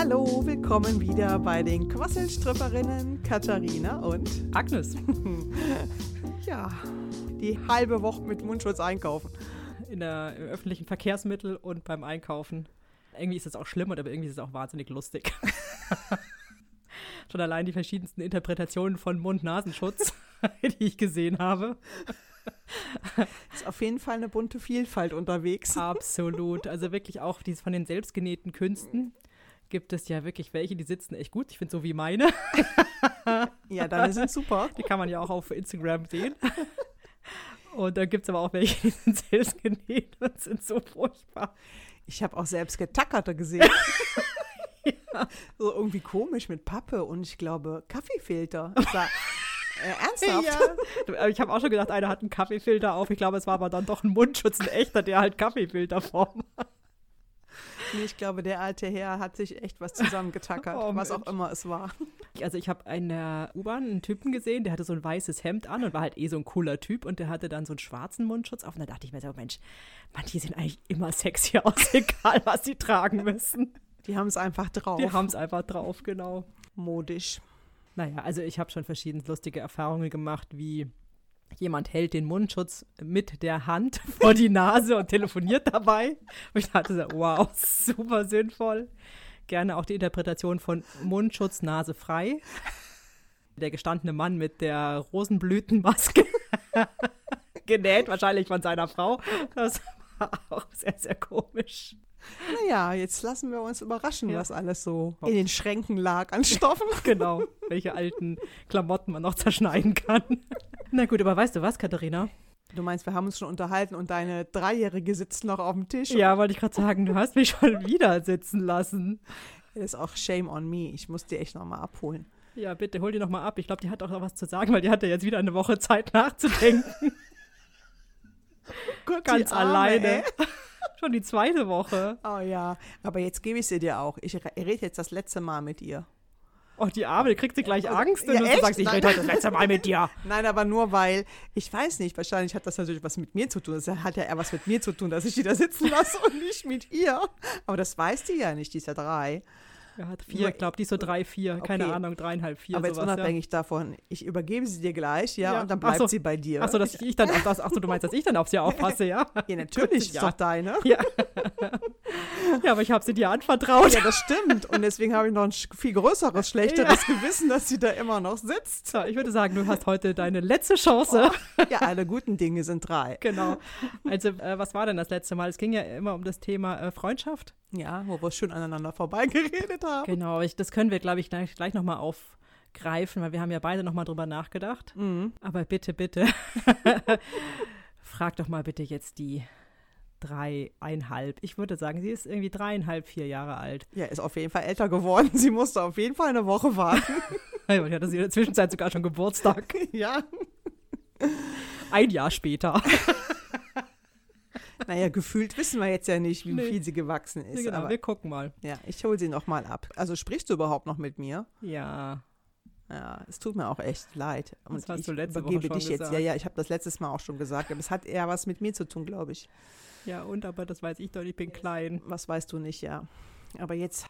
Hallo, willkommen wieder bei den Quasselstripperinnen Katharina und Agnes. ja, die halbe Woche mit Mundschutz einkaufen. In der, Im öffentlichen Verkehrsmittel und beim Einkaufen. Irgendwie ist es auch schlimm, aber irgendwie ist es auch wahnsinnig lustig. Schon allein die verschiedensten Interpretationen von Mund-Nasenschutz, die ich gesehen habe. Ist auf jeden Fall eine bunte Vielfalt unterwegs. Absolut. Also wirklich auch dies von den selbstgenähten Künsten gibt es ja wirklich welche, die sitzen echt gut. Ich finde so wie meine. ja, deine sind super. Die kann man ja auch auf Instagram sehen. Und da gibt es aber auch welche, die sind selbst genäht und sind so furchtbar. Ich habe auch selbst getackerte gesehen. ja. So irgendwie komisch mit Pappe und ich glaube Kaffeefilter. Äh, ernsthaft? Ja. Ich habe auch schon gedacht, einer hat einen Kaffeefilter auf. Ich glaube, es war aber dann doch ein Mundschutz, ein echter, der halt Kaffeefilterform hat. Nee, ich glaube, der alte Herr hat sich echt was zusammengetackert, oh, was auch immer es war. Also ich habe in der U-Bahn einen Typen gesehen, der hatte so ein weißes Hemd an und war halt eh so ein cooler Typ und der hatte dann so einen schwarzen Mundschutz auf und da dachte ich mir so, Mensch, manche sehen eigentlich immer sexy aus, egal was sie tragen müssen. Die haben es einfach drauf. Die haben es einfach drauf, genau. Modisch. Naja, also ich habe schon verschiedene lustige Erfahrungen gemacht, wie jemand hält den Mundschutz mit der Hand vor die Nase und telefoniert dabei. Und ich dachte wow, super sinnvoll. Gerne auch die Interpretation von Mundschutz, Nase frei. Der gestandene Mann mit der Rosenblütenmaske genäht, wahrscheinlich von seiner Frau. Das war auch sehr, sehr komisch. Naja, jetzt lassen wir uns überraschen, ja. was alles so in den Schränken lag an Stoffen. genau, welche alten Klamotten man noch zerschneiden kann. Na gut, aber weißt du was, Katharina? Du meinst, wir haben uns schon unterhalten und deine Dreijährige sitzt noch auf dem Tisch? Ja, wollte ich gerade sagen, du hast mich schon wieder sitzen lassen. Das ist auch shame on me. Ich muss die echt nochmal abholen. Ja, bitte, hol die nochmal ab. Ich glaube, die hat auch noch was zu sagen, weil die hatte jetzt wieder eine Woche Zeit nachzudenken. Gott, Ganz alleine. Schon die zweite Woche. Oh ja, aber jetzt gebe ich sie dir auch. Ich rede jetzt das letzte Mal mit ihr. Oh, die Arme, kriegt sie gleich Angst, wenn ja, du echt? sagst, ich rede heute das letzte Mal mit dir. Nein, aber nur weil, ich weiß nicht, wahrscheinlich hat das natürlich was mit mir zu tun. Das hat ja eher was mit mir zu tun, dass ich die da sitzen lasse und nicht mit ihr. Aber das weiß die ja nicht, die ist ja drei. Er hat vier, glaube die so drei, vier, keine okay. Ahnung, dreieinhalb, vier. Aber sowas, jetzt unabhängig ja. davon, ich übergebe sie dir gleich, ja, ja. und dann bleibt so. sie bei dir. Achso, dass ich dann auf das, achso, du meinst, dass ich dann auf sie aufpasse, ja? Ja, natürlich, ist doch deine. Ja. ja, aber ich habe sie dir anvertraut. Ja, das stimmt. Und deswegen habe ich noch ein viel größeres, schlechteres Gewissen, dass sie da immer noch sitzt. Ich würde sagen, du hast heute deine letzte Chance. Oh. Ja, alle guten Dinge sind drei. Genau. Also, äh, was war denn das letzte Mal? Es ging ja immer um das Thema äh, Freundschaft. Ja, wo wir schön aneinander vorbeigeredet haben. Genau, ich, das können wir, glaube ich, gleich, gleich nochmal aufgreifen, weil wir haben ja beide nochmal drüber nachgedacht. Mhm. Aber bitte, bitte, frag doch mal bitte jetzt die dreieinhalb. Ich würde sagen, sie ist irgendwie dreieinhalb, vier Jahre alt. Ja, ist auf jeden Fall älter geworden. Sie musste auf jeden Fall eine Woche warten. ja, die hatte sie in der Zwischenzeit sogar schon Geburtstag. Ja. Ein Jahr später. Naja, gefühlt wissen wir jetzt ja nicht, wie nee. viel sie gewachsen ist. Ja, genau, aber, wir gucken mal. Ja, ich hole sie noch mal ab. Also sprichst du überhaupt noch mit mir? Ja. Ja, es tut mir auch echt leid. Und das hast ich du letzte übergebe Woche dich jetzt. Ja, ja, ich habe das letztes Mal auch schon gesagt. Aber es hat eher was mit mir zu tun, glaube ich. Ja, und aber das weiß ich doch, ich bin klein. Was weißt du nicht, ja. Aber jetzt.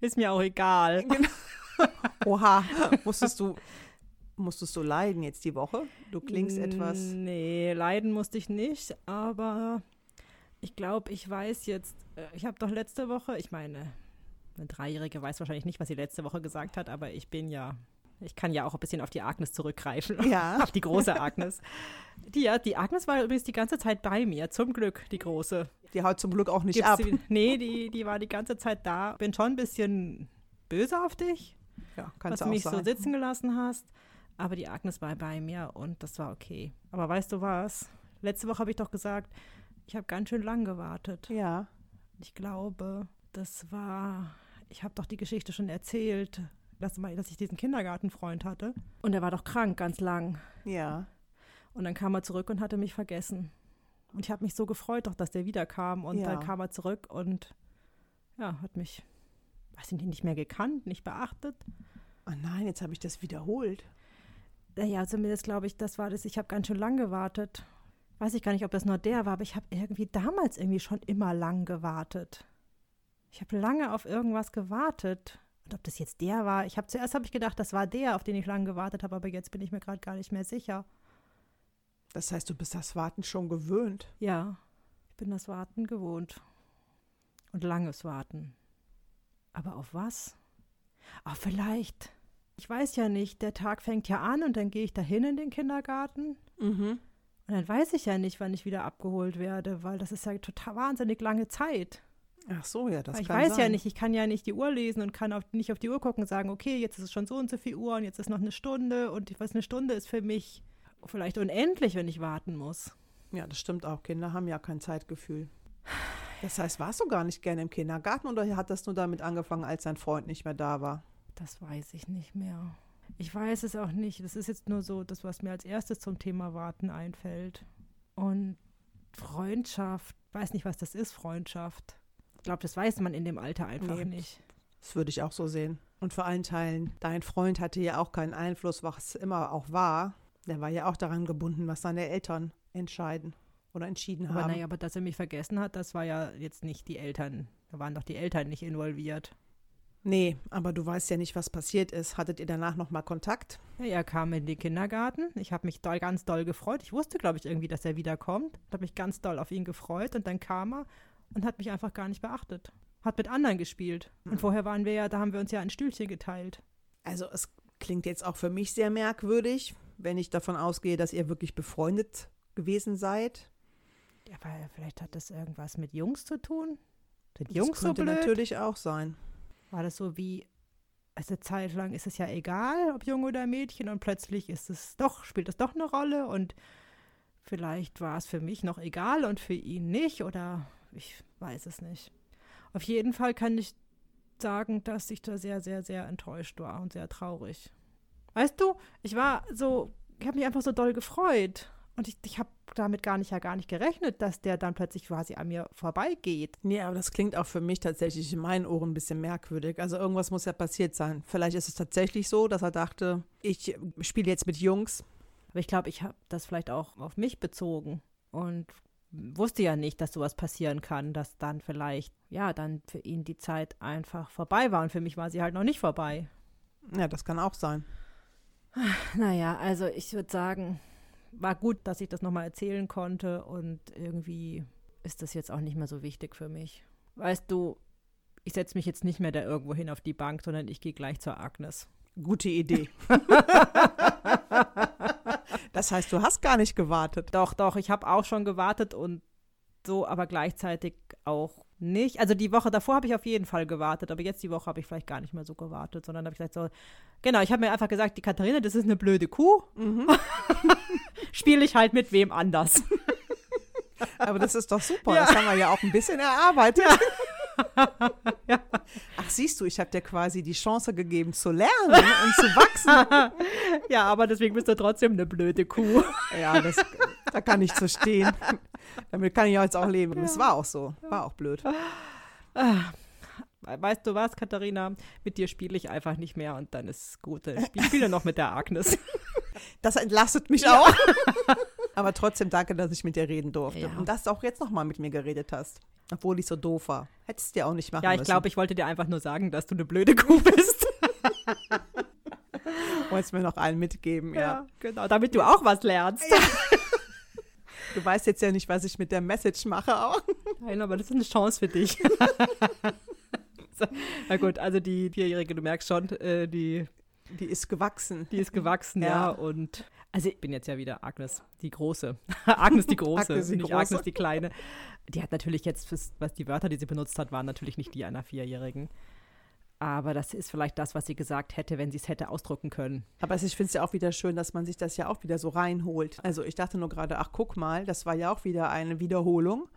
Ist mir auch egal. Genau. Oha, musstest du Musstest du leiden jetzt die Woche? Du klingst etwas. Nee, leiden musste ich nicht, aber ich glaube, ich weiß jetzt, äh, ich habe doch letzte Woche, ich meine, eine Dreijährige weiß wahrscheinlich nicht, was sie letzte Woche gesagt hat, aber ich bin ja, ich kann ja auch ein bisschen auf die Agnes zurückgreifen. Ja. auf die große Agnes. Die, ja, die Agnes war übrigens die ganze Zeit bei mir, zum Glück, die große. Die haut zum Glück auch nicht Gibt's ab. Die, nee, die, die war die ganze Zeit da. Bin schon ein bisschen böse auf dich, ja, kannst dass du mich sein. so sitzen gelassen hast. Aber die Agnes war bei mir und das war okay. Aber weißt du was? Letzte Woche habe ich doch gesagt, ich habe ganz schön lang gewartet. Ja. Ich glaube, das war, ich habe doch die Geschichte schon erzählt, dass, dass ich diesen Kindergartenfreund hatte. Und er war doch krank ganz lang. Ja. Und dann kam er zurück und hatte mich vergessen. Und ich habe mich so gefreut, doch, dass der wiederkam. Und ja. dann kam er zurück und ja, hat mich, weiß ich nicht, nicht mehr gekannt, nicht beachtet. Oh nein, jetzt habe ich das wiederholt. Ja, zumindest glaube ich, das war das. Ich habe ganz schön lang gewartet. Weiß ich gar nicht, ob das nur der war, aber ich habe irgendwie damals irgendwie schon immer lang gewartet. Ich habe lange auf irgendwas gewartet. Und ob das jetzt der war, ich habe zuerst habe ich gedacht, das war der, auf den ich lange gewartet habe, aber jetzt bin ich mir gerade gar nicht mehr sicher. Das heißt, du bist das Warten schon gewöhnt. Ja, ich bin das Warten gewohnt. Und langes Warten. Aber auf was? Ach, vielleicht. Ich weiß ja nicht, der Tag fängt ja an und dann gehe ich dahin in den Kindergarten. Mhm. Und dann weiß ich ja nicht, wann ich wieder abgeholt werde, weil das ist ja total wahnsinnig lange Zeit. Ach so, ja, das Weil ich kann weiß sein. ja nicht, ich kann ja nicht die Uhr lesen und kann auf, nicht auf die Uhr gucken und sagen, okay, jetzt ist es schon so und so viel Uhr und jetzt ist noch eine Stunde und ich weiß, eine Stunde ist für mich vielleicht unendlich, wenn ich warten muss. Ja, das stimmt auch. Kinder haben ja kein Zeitgefühl. Das heißt, warst du gar nicht gerne im Kindergarten oder hat das nur damit angefangen, als dein Freund nicht mehr da war? Das weiß ich nicht mehr. Ich weiß es auch nicht. Das ist jetzt nur so das, was mir als erstes zum Thema Warten einfällt. Und Freundschaft, weiß nicht, was das ist, Freundschaft. Ich glaube, das weiß man in dem Alter einfach Nee. nicht. Das würde ich auch so sehen. Und vor allen Teilen, dein Freund hatte ja auch keinen Einfluss, was immer auch war. Der war ja auch daran gebunden, was seine Eltern entscheiden oder entschieden Aber haben. naja, aber dass er mich vergessen hat, das war ja jetzt nicht die Eltern. Da waren doch die Eltern nicht involviert. Nee, aber du weißt ja nicht, was passiert ist. Hattet ihr danach nochmal Kontakt? Ja, er kam in den Kindergarten. Ich habe mich doll, ganz doll gefreut. Ich wusste, glaube ich, irgendwie, dass er wiederkommt. Ich habe mich ganz doll auf ihn gefreut. Und dann kam er und hat mich einfach gar nicht beachtet. Hat mit anderen gespielt. Mhm. Und vorher waren wir ja, da haben wir uns ja ein Stühlchen geteilt. Also es klingt jetzt auch für mich sehr merkwürdig, wenn ich davon ausgehe, dass ihr wirklich befreundet gewesen seid. Ja, aber vielleicht hat das irgendwas mit Jungs zu tun. Sind Das Jungs so könnte blöd? natürlich auch sein. War das so wie, also eine Zeit lang ist es ja egal, ob Junge oder Mädchen und plötzlich ist es doch, spielt es doch eine Rolle und vielleicht war es für mich noch egal und für ihn nicht oder ich weiß es nicht. Auf jeden Fall kann ich sagen, dass ich da sehr, sehr, sehr enttäuscht war und sehr traurig. Weißt du, ich war so, ich habe mich einfach so doll gefreut und ich, ich habe damit gar nicht ja gar nicht gerechnet, dass der dann plötzlich quasi an mir vorbeigeht. Nee, aber das klingt auch für mich tatsächlich in meinen Ohren ein bisschen merkwürdig. Also irgendwas muss ja passiert sein. Vielleicht ist es tatsächlich so, dass er dachte, ich spiele jetzt mit Jungs. Aber ich glaube, ich habe das vielleicht auch auf mich bezogen und wusste ja nicht, dass sowas passieren kann, dass dann vielleicht, ja, dann für ihn die Zeit einfach vorbei war und für mich war sie halt noch nicht vorbei. Ja, das kann auch sein. Naja, also ich würde sagen, war gut, dass ich das nochmal erzählen konnte und irgendwie ist das jetzt auch nicht mehr so wichtig für mich. Weißt du, ich setze mich jetzt nicht mehr da irgendwo hin auf die Bank, sondern ich gehe gleich zur Agnes. Gute Idee. das heißt, du hast gar nicht gewartet. Doch, doch, ich habe auch schon gewartet und so, aber gleichzeitig auch nicht. Also die Woche davor habe ich auf jeden Fall gewartet, aber jetzt die Woche habe ich vielleicht gar nicht mehr so gewartet, sondern habe ich gesagt so, genau, ich habe mir einfach gesagt, die Katharina, das ist eine blöde Kuh. Spiele ich halt mit wem anders. Aber das ist doch super. Ja. Das haben wir ja auch ein bisschen erarbeitet. Ach, siehst du, ich habe dir quasi die Chance gegeben zu lernen und zu wachsen. ja, aber deswegen bist du trotzdem eine blöde Kuh. Ja, das, da kann ich zu stehen. Damit kann ich jetzt auch leben. Es war auch so. War auch blöd. Weißt du was, Katharina? Mit dir spiele ich einfach nicht mehr und dann ist gut. Ich spiele noch mit der Agnes. Das entlastet mich auch. Aber trotzdem danke, dass ich mit dir reden durfte. Ja. Und dass du auch jetzt nochmal mit mir geredet hast. Obwohl ich so doof war. Hättest du dir auch nicht machen Ja, ich müssen. glaube, ich wollte dir einfach nur sagen, dass du eine blöde Kuh bist. Wolltest mir noch allen mitgeben, ja. genau, damit du auch was lernst. Du weißt jetzt ja nicht, was ich mit der Message mache auch. Nein, aber das ist eine Chance für dich. na gut, also die Vierjährige, du merkst schon, äh, die, Die ist gewachsen. die ist gewachsen, Ja. ja. Und also ich bin jetzt ja wieder Agnes, die Große. Agnes die Große, Agnes die nicht Große. Agnes die Kleine. Die hat natürlich jetzt, was die Wörter, die sie benutzt hat, waren natürlich nicht die einer Vierjährigen. Aber das ist vielleicht das, was sie gesagt hätte, wenn sie es hätte ausdrücken können. Aber ich finde es ja auch wieder schön, dass man sich das ja auch wieder so reinholt. Also ich dachte nur gerade, ach guck mal, das war ja auch wieder eine Wiederholung,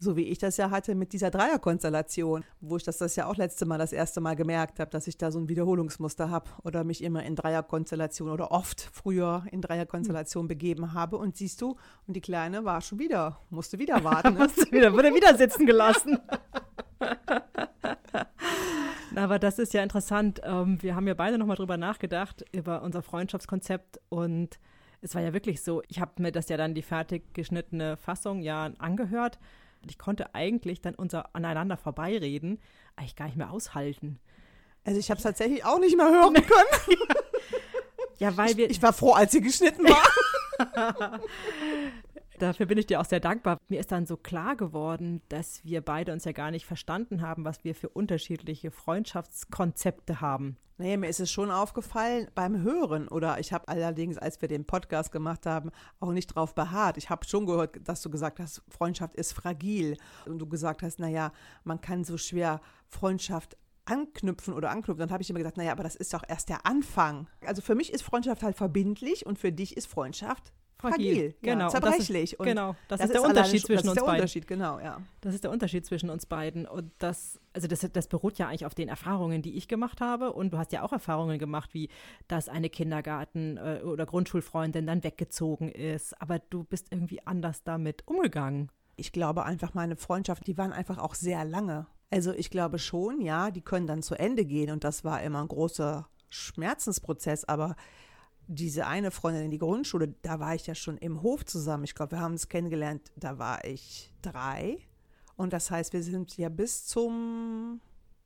so wie ich das ja hatte mit dieser Dreierkonstellation, wo ich das, das ja auch letzte Mal das erste Mal gemerkt habe, dass ich da so ein Wiederholungsmuster habe oder mich immer in Dreierkonstellation oder oft früher in Dreierkonstellation begeben habe. Und siehst du, und die Kleine war schon wieder, musste wieder warten. Wieder, wurde wieder sitzen gelassen. Aber das ist ja interessant. Ähm, wir haben ja beide nochmal drüber nachgedacht, über unser Freundschaftskonzept. Und es war ja wirklich so, ich habe mir das ja dann die fertig geschnittene Fassung ja angehört. Ich konnte eigentlich dann unser aneinander vorbeireden eigentlich gar nicht mehr aushalten. Also ich habe es tatsächlich auch nicht mehr hören können. ja, weil wir. Ich, ich war froh, als sie geschnitten war. Dafür bin ich dir auch sehr dankbar. Mir ist dann so klar geworden, dass wir beide uns ja gar nicht verstanden haben, was wir für unterschiedliche Freundschaftskonzepte haben. Nee, mir ist es schon aufgefallen beim Hören. Oder ich habe allerdings, als wir den Podcast gemacht haben, auch nicht drauf beharrt. Ich habe schon gehört, dass du gesagt hast, Freundschaft ist fragil. Und du gesagt hast, naja, man kann so schwer Freundschaft anknüpfen oder anknüpfen, dann habe ich immer gesagt, naja, aber das ist doch erst der Anfang. Also für mich ist Freundschaft halt verbindlich und für dich ist Freundschaft fragil, genau. Ja, zerbrechlich. Das ist, genau, das, das ist der Unterschied zwischen uns beiden. Das ist der Unterschied, genau, ja. Das ist der Unterschied zwischen uns beiden. Und das, also das, das beruht ja eigentlich auf den Erfahrungen, die ich gemacht habe. Und du hast ja auch Erfahrungen gemacht, wie dass eine Kindergarten- äh, oder Grundschulfreundin dann weggezogen ist. Aber du bist irgendwie anders damit umgegangen. Ich glaube einfach, meine Freundschaften, die waren einfach auch sehr lange. Also ich glaube schon, ja, die können dann zu Ende gehen. Und das war immer ein großer Schmerzensprozess. Aber diese eine Freundin in die Grundschule, da war ich ja schon im Hof zusammen. Ich glaube, wir haben uns kennengelernt, da war ich drei. Und das heißt, wir sind ja bis zum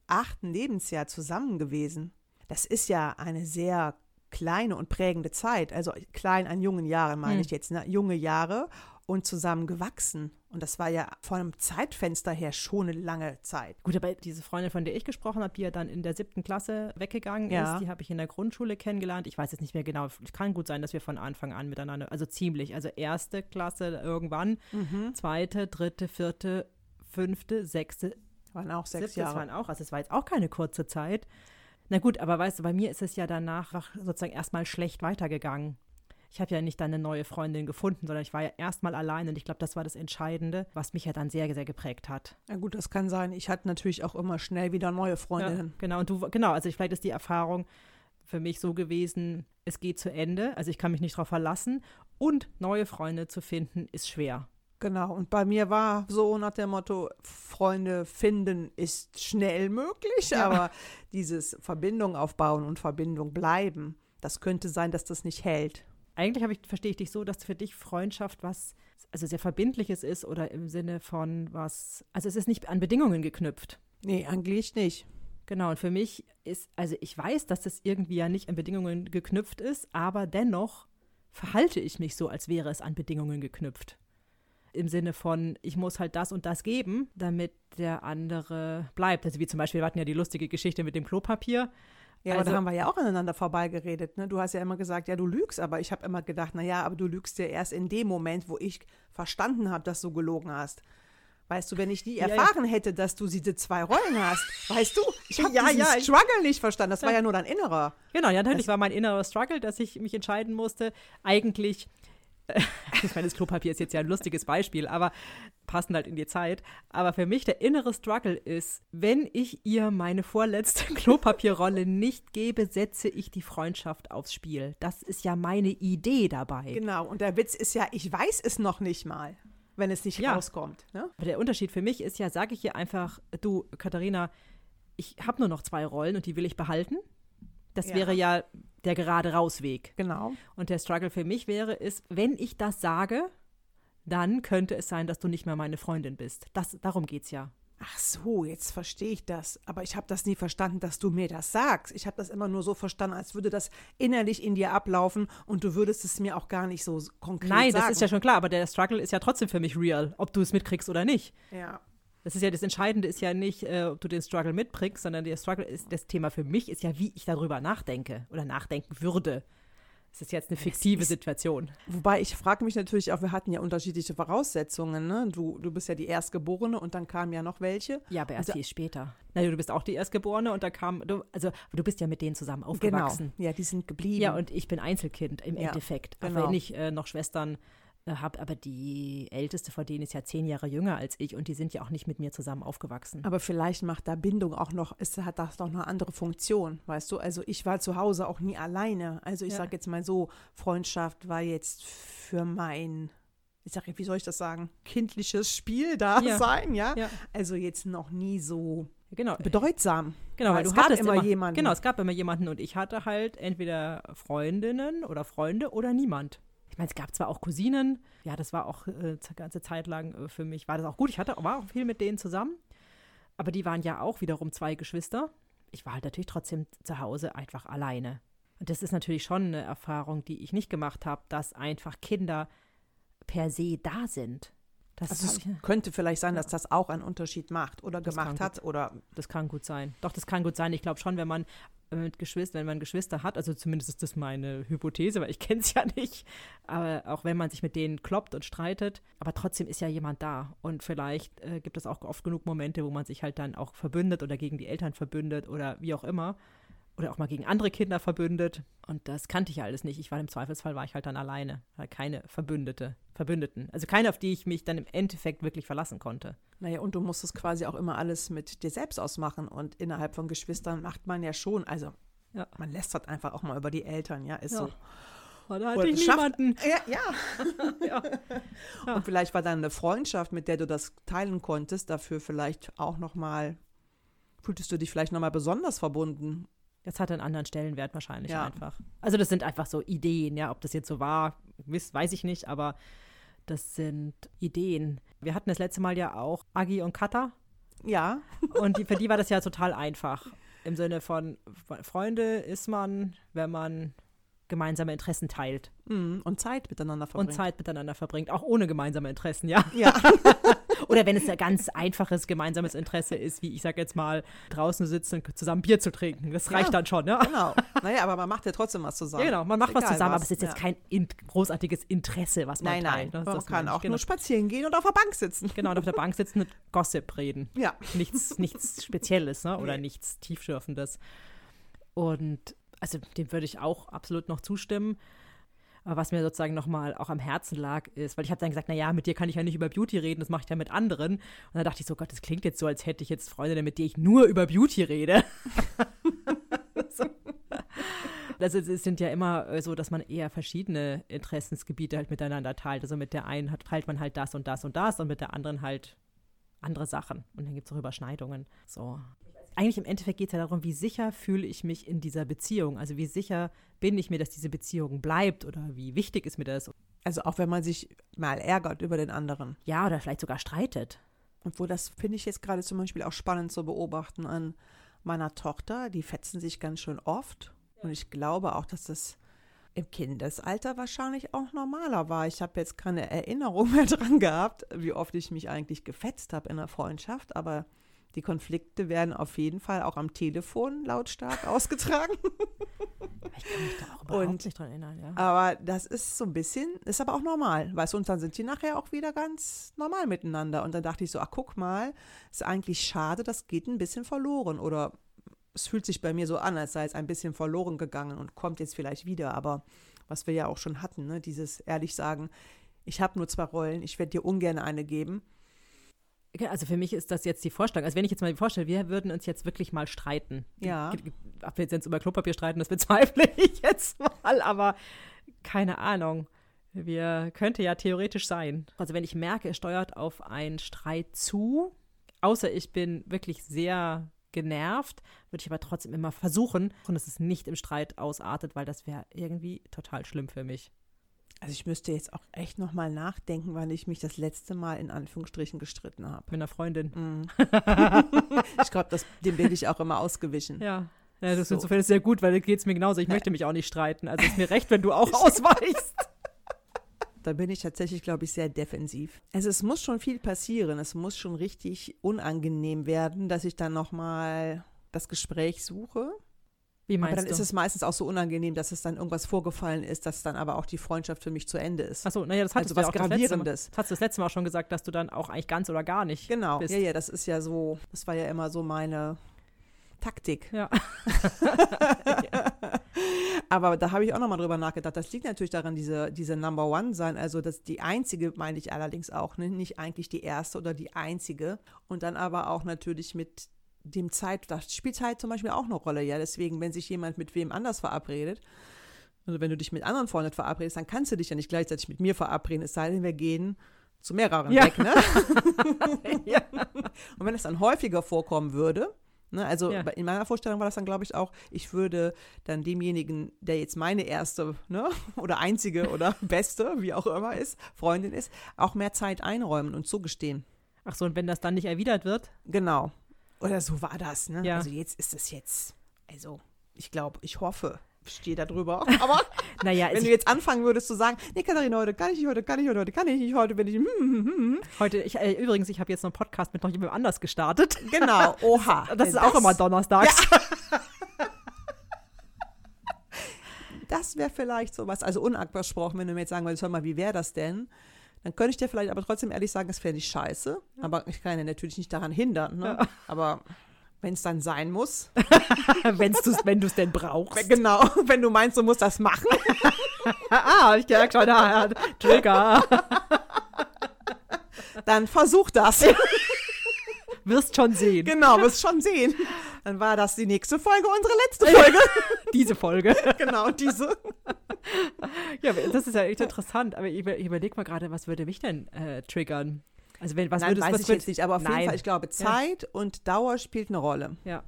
achten Lebensjahr zusammen gewesen. Das ist ja eine sehr kleine und prägende Zeit. Also klein an jungen Jahren meine hm. ich jetzt, ne? junge Jahre und zusammen gewachsen. Und das war ja von einem Zeitfenster her schon eine lange Zeit. Gut, aber diese Freundin, von der ich gesprochen habe, die ja dann in der siebten Klasse weggegangen ja. ist, die habe ich in der Grundschule kennengelernt. Ich weiß jetzt nicht mehr genau. Es kann gut sein, dass wir von Anfang an miteinander, also ziemlich, also erste Klasse irgendwann, mhm. zweite, dritte, vierte, fünfte, sechste. Waren auch sechs siebte, Jahre. Das waren auch, also es war jetzt auch keine kurze Zeit. Na gut, aber weißt du, bei mir ist es ja danach sozusagen erstmal schlecht weitergegangen ich habe ja nicht dann eine neue Freundin gefunden, sondern ich war ja erstmal allein und ich glaube, das war das Entscheidende, was mich ja dann sehr, sehr geprägt hat. Ja gut, das kann sein. Ich hatte natürlich auch immer schnell wieder neue Freundinnen. Ja, genau, und du, genau, also vielleicht ist die Erfahrung für mich so gewesen, es geht zu Ende, also ich kann mich nicht darauf verlassen und neue Freunde zu finden ist schwer. Genau, und bei mir war so nach dem Motto, Freunde finden ist schnell möglich, ja. aber dieses Verbindung aufbauen und Verbindung bleiben, das könnte sein, dass das nicht hält eigentlich ich, verstehe ich dich so, dass für dich Freundschaft was, also sehr Verbindliches ist oder im Sinne von was, also es ist nicht an Bedingungen geknüpft. Nee, eigentlich nicht. Genau, und für mich ist, also ich weiß, dass das irgendwie ja nicht an Bedingungen geknüpft ist, aber dennoch verhalte ich mich so, als wäre es an Bedingungen geknüpft. Im Sinne von, ich muss halt das und das geben, damit der andere bleibt. Also wie zum Beispiel, wir hatten ja die lustige Geschichte mit dem Klopapier. Ja, also, aber da haben wir ja auch aneinander vorbeigeredet. Ne? Du hast ja immer gesagt, ja, du lügst, aber ich habe immer gedacht, naja, aber du lügst ja erst in dem Moment, wo ich verstanden habe, dass du gelogen hast. Weißt du, wenn ich nie erfahren ja, ja. hätte, dass du diese zwei Rollen hast, weißt du, ich habe ja, diesen ja, Struggle nicht verstanden. Das war ja nur dein Innerer. Genau, ja, natürlich das war mein innerer Struggle, dass ich mich entscheiden musste, eigentlich ich meine, das Klopapier ist jetzt ja ein lustiges Beispiel, aber passend halt in die Zeit. Aber für mich der innere Struggle ist, wenn ich ihr meine vorletzte Klopapierrolle nicht gebe, setze ich die Freundschaft aufs Spiel. Das ist ja meine Idee dabei. Genau, und der Witz ist ja, ich weiß es noch nicht mal, wenn es nicht ja. rauskommt. Ne? Aber der Unterschied für mich ist ja, sage ich ihr einfach, du, Katharina, ich habe nur noch zwei Rollen und die will ich behalten. Das ja. wäre ja der gerade Rausweg. Genau. Und der Struggle für mich wäre, ist, wenn ich das sage, dann könnte es sein, dass du nicht mehr meine Freundin bist. Das, darum es ja. Ach so, jetzt verstehe ich das. Aber ich habe das nie verstanden, dass du mir das sagst. Ich habe das immer nur so verstanden, als würde das innerlich in dir ablaufen und du würdest es mir auch gar nicht so konkret Nein, sagen. Nein, das ist ja schon klar, aber der Struggle ist ja trotzdem für mich real, ob du es mitkriegst oder nicht. Ja. Das ist ja das Entscheidende ist ja nicht, äh, ob du den Struggle mitbringst, sondern der Struggle ist das Thema für mich ist ja, wie ich darüber nachdenke oder nachdenken würde. Es ist jetzt eine fiktive ist, Situation. Wobei ich frage mich natürlich auch, wir hatten ja unterschiedliche Voraussetzungen. Ne? Du, du bist ja die Erstgeborene und dann kamen ja noch welche. Ja, aber erst also, viel später. Naja, du bist auch die Erstgeborene und da kam, du, also du bist ja mit denen zusammen genau. aufgewachsen. Genau, ja, die sind geblieben. Ja, und ich bin Einzelkind im ja, Endeffekt. Genau. Auch wenn ich äh, noch Schwestern habe, aber die älteste von denen ist ja zehn Jahre jünger als ich und die sind ja auch nicht mit mir zusammen aufgewachsen. Aber vielleicht macht da Bindung auch noch, es hat das doch eine andere Funktion, weißt du? Also ich war zu Hause auch nie alleine. Also ich ja. sage jetzt mal so, Freundschaft war jetzt für mein ich sage, wie soll ich das sagen, kindliches Spiel da ja. sein, ja? ja? Also jetzt noch nie so genau. bedeutsam. Genau, weil, weil du hattest immer, immer jemanden. Genau, es gab immer jemanden und ich hatte halt entweder Freundinnen oder Freunde oder niemand Ich meine, es gab zwar auch Cousinen, ja, das war auch äh, ganze Zeit lang äh, für mich, war das auch gut. Ich hatte, war auch viel mit denen zusammen, aber die waren ja auch wiederum zwei Geschwister. Ich war halt natürlich trotzdem zu Hause einfach alleine. Und das ist natürlich schon eine Erfahrung, die ich nicht gemacht habe, dass einfach Kinder per se da sind. Das Also es ich- könnte vielleicht sein, dass das auch einen Unterschied macht oder Das gemacht hat oder Das kann gut sein. Doch, das kann gut sein. Ich glaube schon, wenn man äh, mit Geschwister, wenn man Geschwister hat, also zumindest ist das meine Hypothese, weil ich kenne es ja nicht, aber auch wenn man sich mit denen kloppt und streitet, aber trotzdem ist ja jemand da. Und vielleicht äh, gibt es auch oft genug Momente, wo man sich halt dann auch verbündet oder gegen die Eltern verbündet oder wie auch immer. Oder auch mal gegen andere Kinder verbündet. Und das kannte ich ja alles nicht. Ich war im Zweifelsfall, war ich halt dann alleine. Halt keine Verbündete, Verbündeten. Also keine, auf die ich mich dann im Endeffekt wirklich verlassen konnte. Naja, und du musst es quasi auch immer alles mit dir selbst ausmachen. Und innerhalb von Geschwistern macht man ja schon, also Ja. man lästert einfach auch mal über die Eltern, ja, ist Ja. so. Da hatte Und ich schafft- niemanden. Ja, ja. Ja. Und vielleicht war dann eine Freundschaft, mit der du das teilen konntest, dafür vielleicht auch nochmal, fühltest du dich vielleicht nochmal besonders verbunden. Das hat einen anderen Stellenwert wahrscheinlich Ja. einfach. Also das sind einfach so Ideen, ja. Ob das jetzt so war, weiß ich nicht, aber das sind Ideen. Wir hatten das letzte Mal ja auch Agi und Kata Ja, und die, für die war das ja total einfach. Im Sinne von Freunde ist man, wenn man gemeinsame Interessen teilt mm, und Zeit miteinander verbringen. und Zeit miteinander verbringt, auch ohne gemeinsame Interessen, ja. Ja, Oder wenn es ein ganz einfaches gemeinsames Interesse ist, wie ich sag jetzt mal, draußen sitzen und zusammen Bier zu trinken. Das reicht Ja. dann schon, ne? genau. Naja, aber man macht ja trotzdem was zusammen. Ja, genau, man macht Ist was egal zusammen, aber es ist jetzt ja. kein in großartiges Interesse, was man Nein, nein, teilt. ne? man Das kann auch genau. nur spazieren gehen und auf der Bank sitzen. Genau, und auf der Bank sitzen und Gossip reden. Ja, Nichts, nichts Spezielles, ne? Oder Nee. nichts Tiefschürfendes. Und also dem würde ich auch absolut noch zustimmen. Aber was mir sozusagen nochmal auch am Herzen lag, ist, weil ich habe dann gesagt, naja, mit dir kann ich ja nicht über Beauty reden, das mache ich ja mit anderen. Und dann dachte ich so, Gott, das klingt jetzt so, als hätte ich jetzt Freundinnen, mit denen ich nur über Beauty rede. So. Also es sind ja immer äh, so, dass man eher verschiedene Interessensgebiete halt miteinander teilt. Also mit der einen teilt man halt das und das und das und mit der anderen halt andere Sachen. Und dann gibt es auch Überschneidungen. So. Eigentlich im Endeffekt geht es ja darum, wie sicher fühle ich mich in dieser Beziehung. Also wie sicher bin ich mir, dass diese Beziehung bleibt oder wie wichtig ist mir das. also auch wenn man sich mal ärgert über den anderen. Ja, oder vielleicht sogar streitet. Obwohl, das finde ich jetzt gerade zum Beispiel auch spannend zu beobachten an meiner Tochter. Die fetzen sich ganz schön oft. Und ich glaube auch, dass das im Kindesalter wahrscheinlich auch normaler war. Ich habe jetzt keine Erinnerung mehr dran gehabt, wie oft ich mich eigentlich gefetzt habe in der Freundschaft. Aber die Konflikte werden auf jeden Fall auch am Telefon lautstark ausgetragen. Ich kann mich da auch überhaupt Und- nicht dran erinnern. Ja. Aber das ist so ein bisschen, ist aber auch normal, weißt du, und dann sind die nachher auch wieder ganz normal miteinander. Und dann dachte ich so, ach guck mal, ist eigentlich schade, das geht ein bisschen verloren. Oder es fühlt sich bei mir so an, als sei es ein bisschen verloren gegangen und kommt jetzt vielleicht wieder. Aber was wir ja auch schon hatten, ne, dieses ehrlich sagen, ich habe nur zwei Rollen, ich werde dir ungern eine geben. Also für mich ist das jetzt die Vorstellung. Also wenn ich jetzt mal vorstelle, wir würden uns jetzt wirklich mal streiten. Ja. Ob wir jetzt jetzt über Klopapier streiten, das bezweifle ich jetzt mal, aber keine Ahnung. Wir könnte ja theoretisch sein. Also wenn ich merke, es steuert auf einen Streit zu, außer ich bin wirklich sehr genervt, würde ich aber trotzdem immer versuchen, und dass es nicht im Streit ausartet, weil das wäre irgendwie total schlimm für mich. Also ich müsste jetzt auch echt nochmal nachdenken, wann ich mich das letzte Mal in Anführungsstrichen gestritten habe. Mit einer Freundin. Mm. ich glaube, dem bin ich auch immer ausgewichen. Ja. Ja, das ist So. insofern sehr gut, weil geht es mir genauso. Ich möchte mich auch nicht streiten. Also ist mir recht, wenn du auch ausweichst. Da bin ich tatsächlich, glaube ich, sehr defensiv. Also es muss schon viel passieren. Es muss schon richtig unangenehm werden, dass ich dann nochmal das Gespräch suche. Wie Aber meinst dann du? ist es meistens auch so unangenehm, dass es dann irgendwas vorgefallen ist, dass dann aber auch die Freundschaft für mich zu Ende ist. Achso, naja, das hattest Also du ja was auch das letzte Mal. Gravierendes. Das hast du das letzte Mal auch schon gesagt, dass du dann auch eigentlich ganz oder gar nicht Genau, bist. ja, ja, das ist ja so, das war ja immer so meine Taktik. Ja. Aber da habe ich auch nochmal drüber nachgedacht. Das liegt natürlich daran, diese, diese Number One sein. Also das die einzige, meine ich allerdings auch, ne? nicht eigentlich die erste oder die einzige. Und dann aber auch natürlich mit dem Zeit, da spielt Zeit zum Beispiel auch eine Rolle. Ja, deswegen, wenn sich jemand mit wem anders verabredet, also wenn du dich mit anderen Freunden verabredest, dann kannst du dich ja nicht gleichzeitig mit mir verabreden, es sei denn, wir gehen zu mehreren Ja. weg. Ne? ja. Und wenn es dann häufiger vorkommen würde, Ne, also Ja. in meiner Vorstellung war das dann, glaube ich, auch, ich würde dann demjenigen, der jetzt meine erste ne, oder einzige oder beste, wie auch immer ist, Freundin ist, auch mehr Zeit einräumen und zugestehen. Ach so, und wenn das dann nicht erwidert wird? Genau. Oder so war das. Ne? Ja. Also jetzt ist es jetzt, also ich glaube, ich hoffe, ich stehe da drüber. Aber Naja, wenn es du jetzt anfangen würdest zu sagen, nee, Katharina, heute kann ich nicht, heute kann ich nicht, heute kann ich nicht, heute bin ich, hm, hm, hm, hm. heute, ich, äh, übrigens, ich habe jetzt noch einen Podcast mit noch jemandem anders gestartet. genau, oha. Das ist auch immer donnerstags. Das wäre vielleicht sowas, also unabgesprochen, wenn du mir jetzt sagen würdest, hör mal, wie wäre das denn? Dann könnte ich dir vielleicht aber trotzdem ehrlich sagen, das fände ich scheiße. Aber ich kann ja natürlich nicht daran hindern. Ne? Aber wenn es dann sein muss, Wenn's du's, wenn du es denn brauchst. genau, wenn du meinst, du musst das machen, ah, ich gemerkt schon, ah, Trigger. dann versuch das. Wirst schon sehen. genau, wirst schon sehen. Dann war das die nächste Folge, unsere letzte Folge. Diese Folge. genau, diese. Ja, das ist ja echt interessant. Aber ich, über- ich überlege mal gerade, was würde mich denn äh, triggern? Also wenn, was Nein, würdest weiß was ich jetzt nicht, aber auf jeden Nein. Fall, ich glaube, Zeit und Dauer spielt eine Rolle. Ja.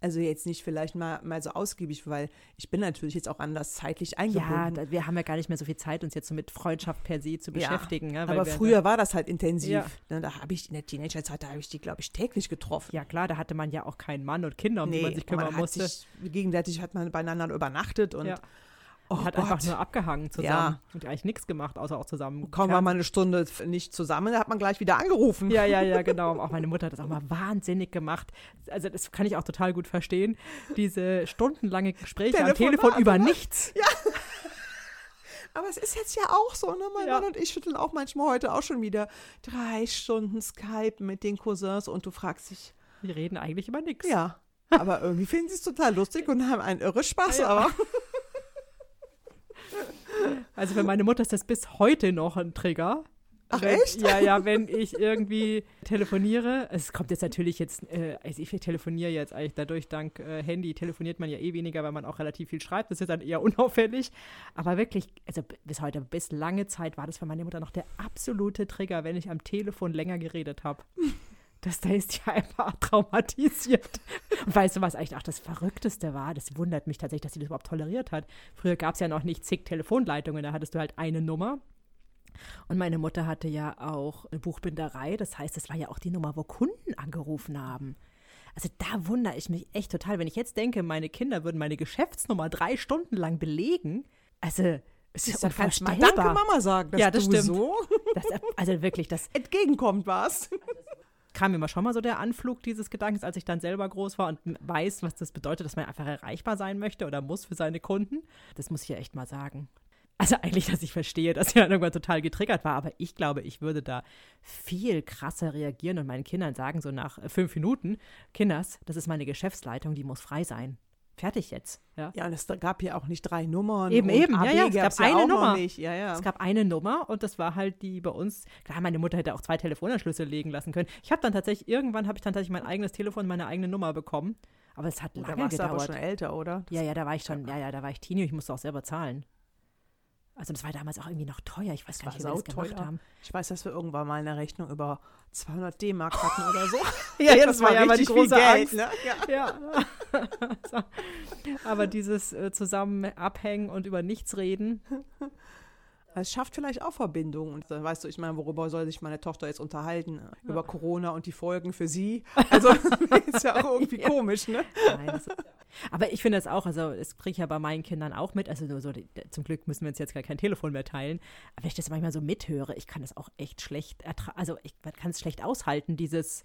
Also jetzt nicht vielleicht mal, mal so ausgiebig, weil ich bin natürlich jetzt auch anders zeitlich Ja, eingebunden. da, wir haben ja gar nicht mehr so viel Zeit, uns jetzt so mit Freundschaft per se zu Ja, beschäftigen. Ja, weil aber wir, früher war das halt intensiv. Ja. Ne, da habe ich in der Teenagerzeit, da habe ich die, glaube ich, täglich getroffen. Ja, klar, da hatte man ja auch keinen Mann und Kinder, um die man sich kümmern hat musste. Sich, gegenseitig hat man beieinander übernachtet und Ja. Oh hat Gott, einfach nur abgehangen zusammen Ja. und eigentlich nichts gemacht, außer auch zusammen. kaum war man eine Stunde nicht zusammen, da hat man gleich wieder angerufen. Ja, ja, ja, genau. Auch meine Mutter hat das auch mal wahnsinnig gemacht. Also das kann ich auch total gut verstehen. Diese stundenlange Gespräche am Telefonat, Telefon über oder? nichts. Aber es ist jetzt ja auch so, ne? Mein Ja. Mann und ich schütteln auch manchmal heute auch schon wieder drei Stunden Skype mit den Cousins und du fragst dich, Wir reden eigentlich über nichts. ja, aber irgendwie finden sie es total lustig und haben einen irre Spaß, Ja. aber Also für meine Mutter ist das bis heute noch ein Trigger. Ach, wenn, echt? Ja, ja, wenn ich irgendwie telefoniere. Es kommt jetzt natürlich jetzt, äh, also ich telefoniere jetzt eigentlich dadurch, dank äh, Handy telefoniert man ja eh weniger, weil man auch relativ viel schreibt. Das ist dann eher unauffällig. Aber wirklich, also bis heute, bis lange Zeit war das für meine Mutter noch der absolute Trigger, wenn ich am Telefon länger geredet habe. Das da ist ja einfach traumatisiert. Und weißt du, was eigentlich auch das Verrückteste war? Das wundert mich tatsächlich, dass sie das überhaupt toleriert hat. Früher gab es ja noch nicht zig Telefonleitungen, da hattest du halt eine Nummer. Und meine Mutter hatte ja auch eine Buchbinderei, das heißt, das war ja auch die Nummer, wo Kunden angerufen haben. Also da wundere ich mich echt total, wenn ich jetzt denke, meine Kinder würden meine Geschäftsnummer drei Stunden lang belegen. Also, es ist mal unvorstellbar. Danke Mama sagen, dass Ja, das du stimmt. so Das, also wirklich, das entgegenkommt warst. Kam mir schon mal so der Anflug dieses Gedankens, als ich dann selber groß war und weiß, was das bedeutet, dass man einfach erreichbar sein möchte oder muss für seine Kunden. Das muss ich ja echt mal sagen. Also eigentlich, dass ich verstehe, dass er irgendwann total getriggert war, aber ich glaube, ich würde da viel krasser reagieren und meinen Kindern sagen, so nach fünf Minuten, Kinders, das ist meine Geschäftsleitung, die muss frei sein. Fertig jetzt. Ja. Ja, und es gab ja auch nicht drei Nummern. Eben, eben. Ja, AB ja, es gab's gab eine auch noch Nummer. Nicht. Ja, ja. Es gab eine Nummer und das war halt die bei uns. Klar, meine Mutter hätte auch zwei Telefonanschlüsse legen lassen können. Ich habe dann tatsächlich, irgendwann habe ich dann tatsächlich mein eigenes Telefon, meine eigene Nummer bekommen. Aber es hat da lange warst du aber gedauert. schon älter, oder? Ja, ja, da war ich schon, ja, ja, da war ich Teenie, ich musste auch selber zahlen. Also das war damals auch irgendwie noch teuer. Ich weiß Das gar nicht, wie wir das gemacht sauteuer. haben. Ich weiß, dass wir irgendwann mal eine Rechnung über 200 D-Mark hatten oder so. Ja, ja, das war ja mal die große Geld, Angst. ne? Ja. Ja. Aber dieses äh, zusammen abhängen und über nichts reden, Es schafft vielleicht auch Verbindungen. Und dann weißt du, ich meine, worüber soll sich meine Tochter jetzt unterhalten? Über Corona und die Folgen für sie. Also ist ja auch irgendwie Ja. komisch, ne? Nein, das aber ich finde das auch, also das kriege ich ja bei meinen Kindern auch mit. Also so, zum Glück müssen wir uns jetzt gar kein Telefon mehr teilen. Aber wenn ich das manchmal so mithöre, ich kann das auch echt schlecht ertragen. Also ich kann es schlecht aushalten, dieses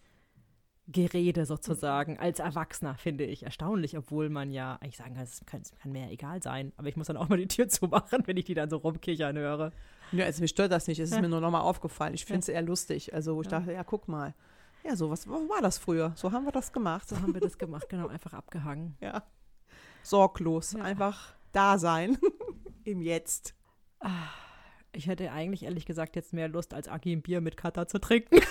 Gerede sozusagen, als Erwachsener, finde ich. Erstaunlich, obwohl man ja eigentlich sagen kann, es kann, es kann mir egal sein. Aber ich muss dann auch mal die Tür zumachen, wenn ich die dann so rumkichern höre. Ja, also mich stört das nicht. Es ist Ja. mir nur nochmal aufgefallen. Ich finde es eher lustig. Also ich Ja. dachte, ja, guck mal. Ja, so was war das früher. So haben wir das gemacht. So haben wir das gemacht, genau, einfach abgehangen. Ja. Sorglos. Ja. Einfach da sein. Im Jetzt. Ich hätte eigentlich ehrlich gesagt jetzt mehr Lust, als Agi ein Bier mit Kata zu trinken.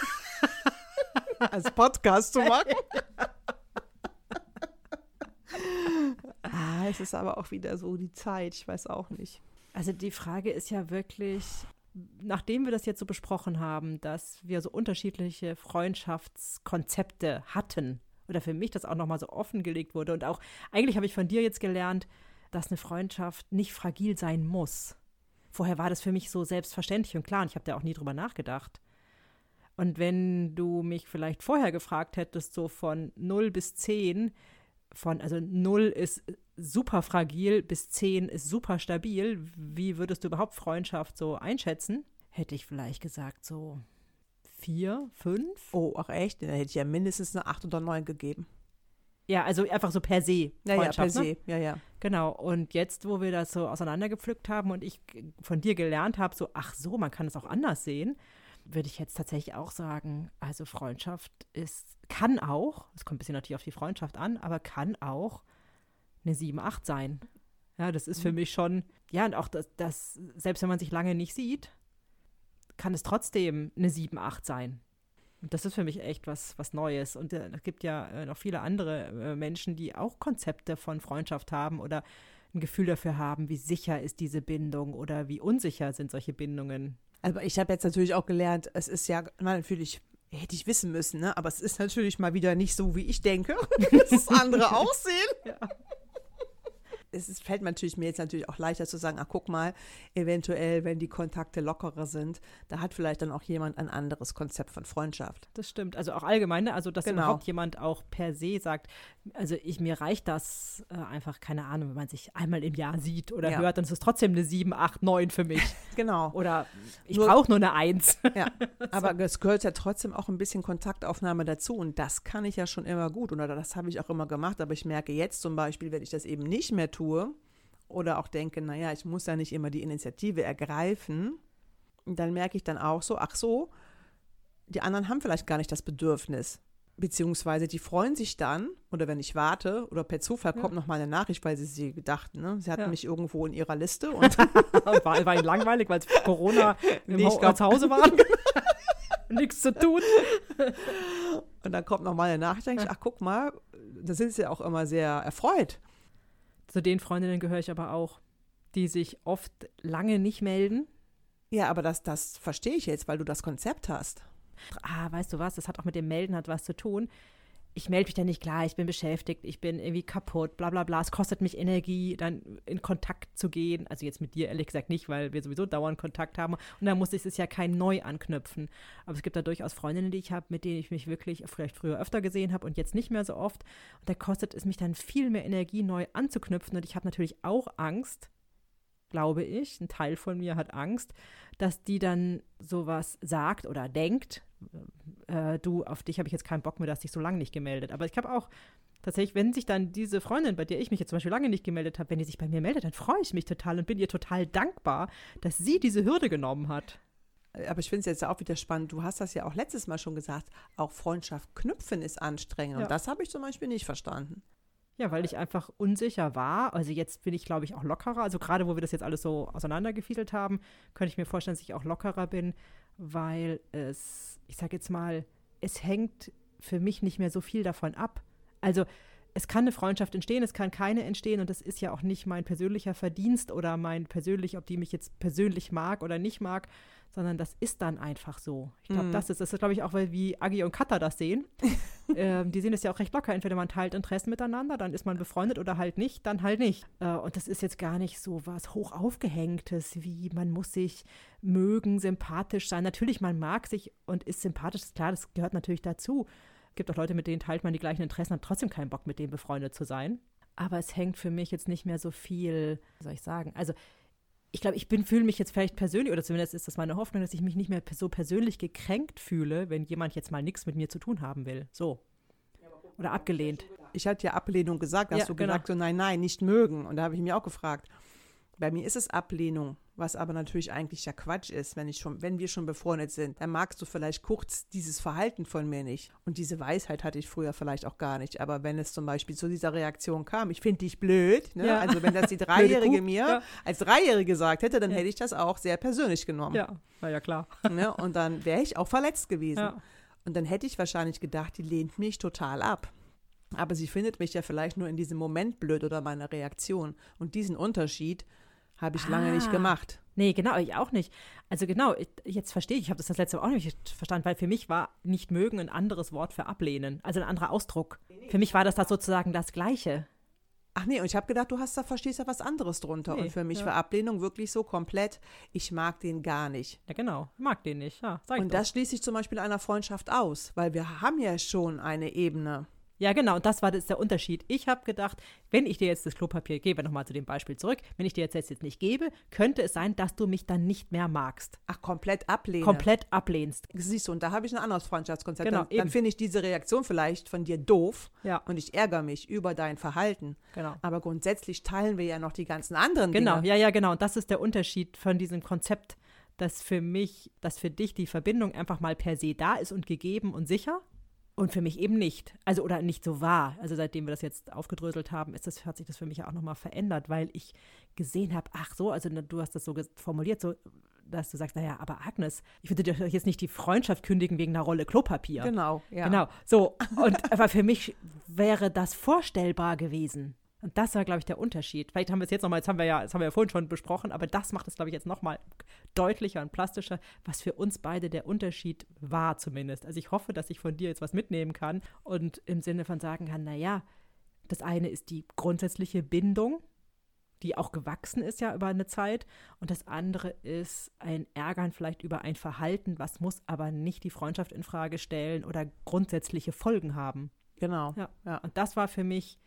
Als Podcast zu machen. ah, es ist aber auch wieder so die Zeit. Ich weiß auch nicht. Also die Frage ist ja wirklich, nachdem wir das jetzt so besprochen haben, dass wir so unterschiedliche Freundschaftskonzepte hatten oder für mich das auch nochmal so offengelegt wurde. Und auch, eigentlich habe ich von dir jetzt gelernt, dass eine Freundschaft nicht fragil sein muss. Vorher war das für mich so selbstverständlich und klar und ich habe da auch nie drüber nachgedacht. Und wenn du mich vielleicht vorher gefragt hättest, so von 0 bis 10, von, also 0 ist super fragil bis 10 ist super stabil, wie würdest du überhaupt Freundschaft so einschätzen? Hätte ich vielleicht gesagt, so 4, 5. Oh, ach echt? Dann hätte ich ja mindestens eine 8 oder 9 gegeben. Ja, also einfach so per se. Ja, ja, per ne? se. Ja, ja. Genau. Und jetzt, wo wir das so auseinandergepflückt haben und ich von dir gelernt habe, so, ach so, man kann es auch anders sehen, würde ich jetzt tatsächlich auch sagen, also Freundschaft ist, kann auch, es kommt ein bisschen natürlich auf die Freundschaft an, aber kann auch eine 7, 8 sein. Ja, das ist für Mhm. mich schon, ja, und auch das, das, selbst wenn man sich lange nicht sieht, kann es trotzdem eine 7, 8 sein. Und das ist für mich echt was, was Neues. Und äh, es gibt ja äh, noch viele andere äh, Menschen, die auch Konzepte von Freundschaft haben oder ein Gefühl dafür haben, wie sicher ist diese Bindung oder wie unsicher sind solche Bindungen. Aber ich habe jetzt natürlich auch gelernt, es ist ja na, natürlich, hätte ich wissen müssen, ne? aber es ist natürlich mal wieder nicht so, wie ich denke, dass andere aussehen. Ja. Es ist, fällt mir natürlich mir jetzt natürlich auch leichter zu sagen, ach guck mal, eventuell, wenn die Kontakte lockerer sind, da hat vielleicht dann auch jemand ein anderes Konzept von Freundschaft. Das stimmt. Also auch allgemein, ne? also dass Genau. überhaupt jemand auch per se sagt, also ich, mir reicht das äh, einfach, keine Ahnung, wenn man sich einmal im Jahr sieht oder Ja. hört, dann ist es trotzdem eine 7, 8, 9 für mich. Genau. Oder ich brauche nur eine 1. Ja, aber es gehört ja trotzdem auch ein bisschen Kontaktaufnahme dazu und das kann ich ja schon immer gut oder das habe ich auch immer gemacht, aber ich merke jetzt zum Beispiel, wenn ich das eben nicht mehr tue oder auch denke, naja, ich muss ja nicht immer die Initiative ergreifen, dann merke ich dann auch so, ach so, die anderen haben vielleicht gar nicht das Bedürfnis. Beziehungsweise die freuen sich dann, oder wenn ich warte, oder per Zufall kommt noch mal eine Nachricht, weil sie sie gedacht, ne? Sie hatten Ja. mich irgendwo in ihrer Liste und war, war langweilig, weil Corona Nee, ich Ho- glaub- zu Hause waren. Nichts zu tun. Und dann kommt noch mal eine Nachricht, denke ich, ach guck mal, da sind sie auch immer sehr erfreut. Zu den Freundinnen gehöre ich aber auch, die sich oft lange nicht melden. Ja, aber das, das verstehe ich jetzt, weil du das Konzept hast. Ah, weißt du was, das hat auch mit dem Melden hat was zu tun. Ich melde mich dann nicht klar, ich bin beschäftigt, ich bin irgendwie kaputt, bla bla bla. Es kostet mich Energie, dann in Kontakt zu gehen. Also jetzt mit dir ehrlich gesagt nicht, weil wir sowieso dauernd Kontakt haben. Und da muss ich es ja kein neu anknüpfen. Aber es gibt da durchaus Freundinnen, die ich habe, mit denen ich mich wirklich vielleicht früher öfter gesehen habe und jetzt nicht mehr so oft. Und da kostet es mich dann viel mehr Energie, neu anzuknüpfen. Und ich habe natürlich auch Angst, glaube ich, ein Teil von mir hat Angst, dass die dann sowas sagt oder denkt, äh, du, auf dich habe ich jetzt keinen Bock mehr, dass dich so lange nicht gemeldet. Aber ich habe auch tatsächlich, wenn sich dann diese Freundin, bei der ich mich jetzt zum Beispiel lange nicht gemeldet habe, wenn die sich bei mir meldet, dann freue ich mich total und bin ihr total dankbar, dass sie diese Hürde genommen hat. Aber ich finde es jetzt auch wieder spannend. Du hast das ja auch letztes Mal schon gesagt. Auch Freundschaft knüpfen ist anstrengend. Ja. Und das habe ich zum Beispiel nicht verstanden. Ja, weil ich einfach unsicher war. Also jetzt bin ich, glaube ich, auch lockerer. Also gerade, wo wir das jetzt alles so auseinandergefiedelt haben, könnte ich mir vorstellen, dass ich auch lockerer bin, weil es, ich sage jetzt mal, es hängt für mich nicht mehr so viel davon ab. Also es kann eine Freundschaft entstehen, es kann keine entstehen und das ist ja auch nicht mein persönlicher Verdienst oder mein persönlich, ob die mich jetzt persönlich mag oder nicht mag, sondern das ist dann einfach so. Ich glaube, Mhm. das ist, das ist, glaube ich, auch, weil wie Agi und Katha das sehen. ähm, die sehen es ja auch recht locker. Entweder man teilt Interessen miteinander, dann ist man befreundet oder halt nicht, dann halt nicht. Äh, und das ist jetzt gar nicht so was hoch aufgehängtes, wie man muss sich mögen, sympathisch sein. Natürlich, man mag sich und ist sympathisch, ist klar, das gehört natürlich dazu. Es gibt auch Leute, mit denen teilt man die gleichen Interessen, hat trotzdem keinen Bock, mit denen befreundet zu sein. Aber es hängt für mich jetzt nicht mehr so viel, soll ich sagen, also ich glaube, ich bin, fühle mich jetzt vielleicht persönlich, oder zumindest ist das meine Hoffnung, dass ich mich nicht mehr so persönlich gekränkt fühle, wenn jemand jetzt mal nichts mit mir zu tun haben will. So. Oder abgelehnt. Ich hatte ja Ablehnung gesagt. Hast Ja, du genau. gesagt, so nein, nein, nicht mögen. Und da habe ich mich auch gefragt. Bei mir ist es Ablehnung, was aber natürlich eigentlich ja Quatsch ist, wenn ich schon, wenn wir schon befreundet sind, dann magst du vielleicht kurz dieses Verhalten von mir nicht. Und diese Weisheit hatte ich früher vielleicht auch gar nicht. Aber wenn es zum Beispiel zu dieser Reaktion kam, ich finde dich blöd, ne? Ja. also wenn das die Dreijährige mir ja. als Dreijährige gesagt hätte, dann Ja. hätte ich das auch sehr persönlich genommen. Ja, na ja, klar. Ne? Und dann wäre ich auch verletzt gewesen. Und dann hätte ich wahrscheinlich gedacht, die lehnt mich total ab. Aber sie findet mich ja vielleicht nur in diesem Moment blöd oder meiner Reaktion. Und diesen Unterschied Habe ich lange nicht Ah. gemacht. Nee, genau, ich auch nicht. Also genau, ich, jetzt verstehe ich, ich habe das das letzte Mal auch nicht verstanden, weil für mich war nicht mögen ein anderes Wort für ablehnen, also ein anderer Ausdruck. Für mich war das da sozusagen das Gleiche. Ach nee, und ich habe gedacht, du hast da verstehst da was anderes drunter. Nee, und für mich ja. war Ablehnung wirklich so komplett, ich mag den gar nicht. Ja, genau, mag den nicht, ja, Und das schließe ich zum Beispiel einer Freundschaft aus, weil wir haben ja schon eine Ebene. Ja, genau, und das war das der Unterschied. Ich habe gedacht, wenn ich dir jetzt das Klopapier gebe, nochmal zu dem Beispiel zurück, wenn ich dir jetzt, jetzt nicht gebe, könnte es sein, dass du mich dann nicht mehr magst. Ach, komplett ablehnen. Komplett ablehnst. Siehst du, und da habe ich ein anderes Freundschaftskonzept. Genau, dann dann finde ich diese Reaktion vielleicht von dir doof Ja. und ich ärgere mich über dein Verhalten. Genau. Aber grundsätzlich teilen wir ja noch die ganzen anderen Genau, Dinge. ja, ja, genau. Und das ist der Unterschied von diesem Konzept, dass für mich, dass für dich die Verbindung einfach mal per se da ist und gegeben und sicher. Und für mich eben nicht. Also, oder nicht so war. Also, seitdem wir das jetzt aufgedröselt haben, ist das, hat sich das für mich ja auch nochmal verändert, weil ich gesehen habe, ach so, also ne, du hast das so formuliert, so, dass du sagst, naja, aber Agnes, ich würde dir jetzt nicht die Freundschaft kündigen wegen einer Rolle Klopapier. Genau, ja. Genau, so. Und aber für mich wäre das vorstellbar gewesen. Und das war, glaube ich, der Unterschied. Vielleicht haben wir es jetzt nochmal, jetzt haben wir ja, das haben wir ja vorhin schon besprochen, aber das macht es, glaube ich, jetzt nochmal deutlicher und plastischer, was für uns beide der Unterschied war zumindest. Also ich hoffe, dass ich von dir jetzt was mitnehmen kann und im Sinne von sagen kann, naja, das eine ist die grundsätzliche Bindung, die auch gewachsen ist ja über eine Zeit. Und das andere ist ein Ärgern vielleicht über ein Verhalten, was muss aber nicht die Freundschaft in Frage stellen oder grundsätzliche Folgen haben. Genau. Ja. Ja. Und das war für mich,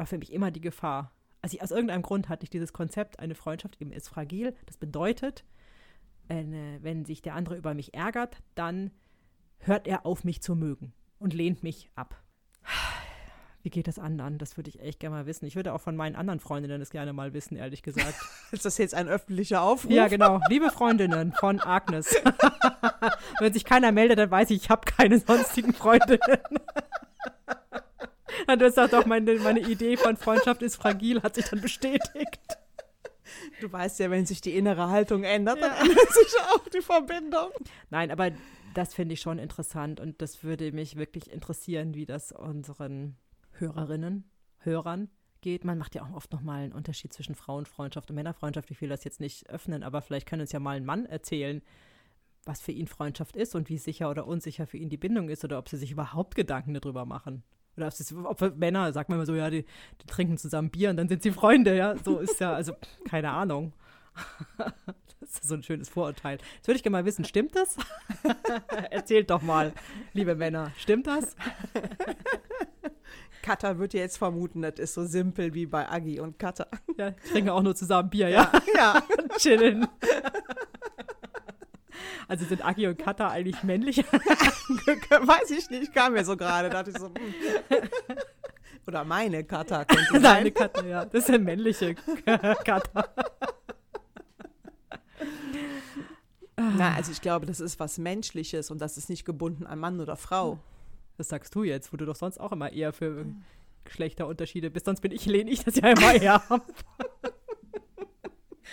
war für mich immer die Gefahr. Also ich, aus irgendeinem Grund hatte ich dieses Konzept, eine Freundschaft eben ist fragil. Das bedeutet, eine, wenn sich der andere über mich ärgert, dann hört er auf, mich zu mögen und lehnt mich ab. Wie geht das anderen? Das würde ich echt gerne mal wissen. Ich würde auch von meinen anderen Freundinnen das gerne mal wissen, ehrlich gesagt. Ist das jetzt ein öffentlicher Aufruf? Ja, genau. Liebe Freundinnen von Agnes. Wenn sich keiner meldet, dann weiß ich, ich habe keine sonstigen Freundinnen. Dann ist doch meine, meine Idee von Freundschaft ist fragil, hat sich dann bestätigt. Du weißt ja, wenn sich die innere Haltung ändert, dann ändert sich auch die Verbindung. Nein, aber das finde ich schon interessant und das würde mich wirklich interessieren, wie das unseren Hörerinnen, Hörern geht. Man macht ja auch oft nochmal einen Unterschied zwischen Frauenfreundschaft und Männerfreundschaft. Ich will das jetzt nicht öffnen, aber vielleicht kann uns ja mal ein Mann erzählen, was für ihn Freundschaft ist und wie sicher oder unsicher für ihn die Bindung ist oder ob sie sich überhaupt Gedanken darüber machen. Oder ob, ob Männer, sagt man immer so, ja, die, die trinken zusammen Bier und dann sind sie Freunde, ja. So ist ja, also keine Ahnung. Das ist so ein schönes Vorurteil. Jetzt würde ich gerne mal wissen, stimmt das? Erzählt doch mal, liebe Männer, stimmt das? Katha wird ja jetzt vermuten, das ist so simpel wie bei Agi und Katha. Ja, trinken auch nur zusammen Bier, ja. Ja. Und chillen. Also sind Agi und Kata eigentlich männlich? Weiß ich nicht, kam mir so gerade. Dachte ich so, hm. Oder meine Katha könnte Deine sein. Kata, ja. Das ist eine männliche Kata. Na, also ich glaube, das ist was Menschliches und das ist nicht gebunden an Mann oder Frau. Das sagst du jetzt, wo du doch sonst auch immer eher für Geschlechterunterschiede bist. Sonst bin ich, lehne ich das ja immer eher ab.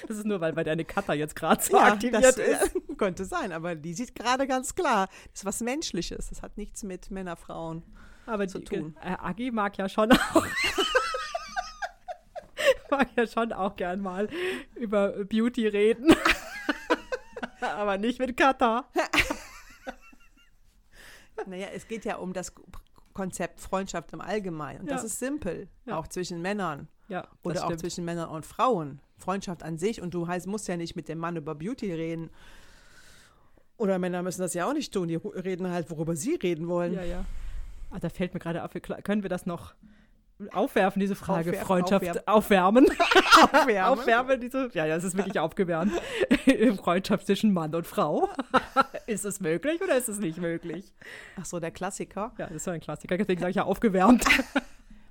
Das ist nur, weil, weil deine Kata jetzt gerade so aktiviert das ist. Äh, könnte sein, aber die sieht gerade ganz klar, das ist was Menschliches. Das hat nichts mit Männer, Frauen. Aber zu die, tun. Äh, Agi mag ja schon auch. mag ja schon auch gern mal über Beauty reden. Aber nicht mit Kata. Naja, es geht ja um das Konzept Freundschaft im Allgemeinen. Und das Ja. ist simpel, Ja. auch zwischen Männern Ja, das oder auch zwischen Männern und Frauen. Freundschaft an sich und du heißt, musst ja nicht mit dem Mann über Beauty reden. Oder Männer müssen das ja auch nicht tun. Die reden halt, worüber sie reden wollen. Ja, ja. Ah, da fällt mir gerade auf, können wir das noch aufwerfen, diese Frage? Aufwerfen, Freundschaft aufwärmen. Aufwärmen. aufwärmen, diese, ja, ja, es ist wirklich aufgewärmt. Freundschaft zwischen Mann und Frau. ist es möglich oder ist es nicht möglich? Ach so, der Klassiker. Ja, das ist so ein Klassiker, deswegen sage ich ja aufgewärmt.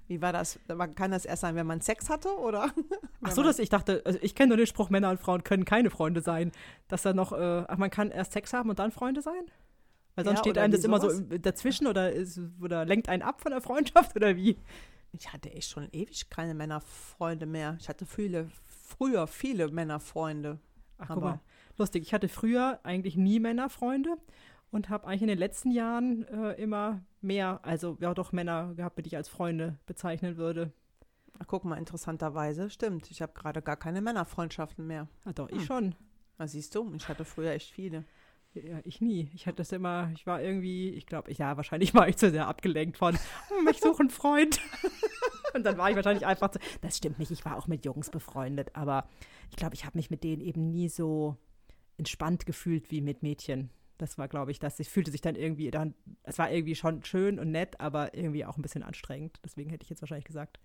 Wie war das? Man- Kann das erst sein, wenn man Sex hatte, oder? Ach so, dass ich dachte, also ich kenne nur den Spruch, Männer und Frauen können keine Freunde sein. Dass da noch, äh, ach, man kann erst Sex haben und dann Freunde sein? Weil sonst Ja, steht einem das immer so sowas. dazwischen oder, ist, oder lenkt einen ab von der Freundschaft oder wie? Ich hatte echt schon ewig keine Männerfreunde mehr. Ich hatte viele, früher viele Männerfreunde. Ach, guck mal, lustig. Ich hatte früher eigentlich nie Männerfreunde und habe eigentlich in den letzten Jahren äh, immer mehr, also ja doch Männer gehabt, die ich als Freunde bezeichnen würde. Ach, guck mal, interessanterweise, stimmt. Ich habe gerade gar keine Männerfreundschaften mehr. Ja, doch, ich Hm. schon. Na, siehst du, ich hatte früher echt viele. Ja, ich nie. Ich hatte das immer, ich war irgendwie, ich glaube, ich, ja, wahrscheinlich war ich zu sehr abgelenkt von, hm, ich suche einen Freund. Und dann war ich wahrscheinlich einfach so, das stimmt nicht, ich war auch mit Jungs befreundet, aber ich glaube, ich habe mich mit denen eben nie so entspannt gefühlt wie mit Mädchen. Das war, glaube ich, das. Ich fühlte sich dann irgendwie dann, es war irgendwie schon schön und nett, aber irgendwie auch ein bisschen anstrengend. Deswegen hätte ich jetzt wahrscheinlich gesagt,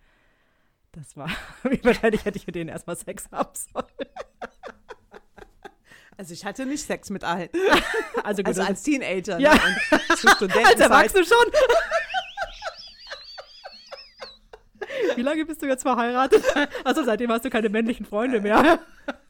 das war, wahrscheinlich hätte ich mit denen erstmal Sex haben sollen. Also ich hatte nicht Sex mit allen. Also, gut, Also als Teenager Ja. ne? Als. Erwachsene schon. Wie lange bist du jetzt verheiratet? Also seitdem hast du keine männlichen Freunde mehr.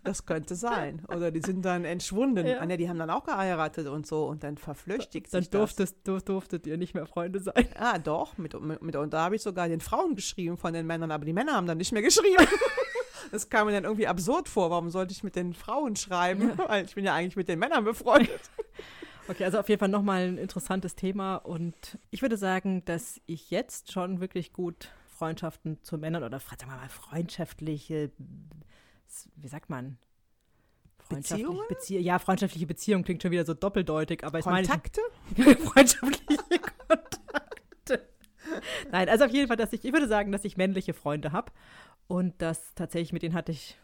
Das könnte sein. Oder die sind dann entschwunden. Ja. Ah, ne, die haben dann auch geheiratet und so und dann verflüchtigt Dann sich das. durftest, dur- durftet ihr nicht mehr Freunde sein. Ah, doch. Mit, mit, mit, und da habe ich sogar den Frauen geschrieben von den Männern, aber die Männer haben dann nicht mehr geschrieben. Das kam mir dann irgendwie absurd vor. Warum sollte ich mit den Frauen schreiben? Weil ich bin ja eigentlich mit den Männern befreundet. Okay, also auf jeden Fall nochmal ein interessantes Thema und ich würde sagen, dass ich jetzt schon wirklich gut Freundschaften zu Männern oder sagen wir mal freundschaftliche, wie sagt man? Freundschaftliche Beziehungen? Bezie ja, freundschaftliche Beziehung klingt schon wieder so doppeldeutig, aber ich meine Kontakte? freundschaftliche Kontakte. Nein, also auf jeden Fall, dass ich, ich würde sagen, dass ich männliche Freunde habe und dass tatsächlich mit denen hatte ich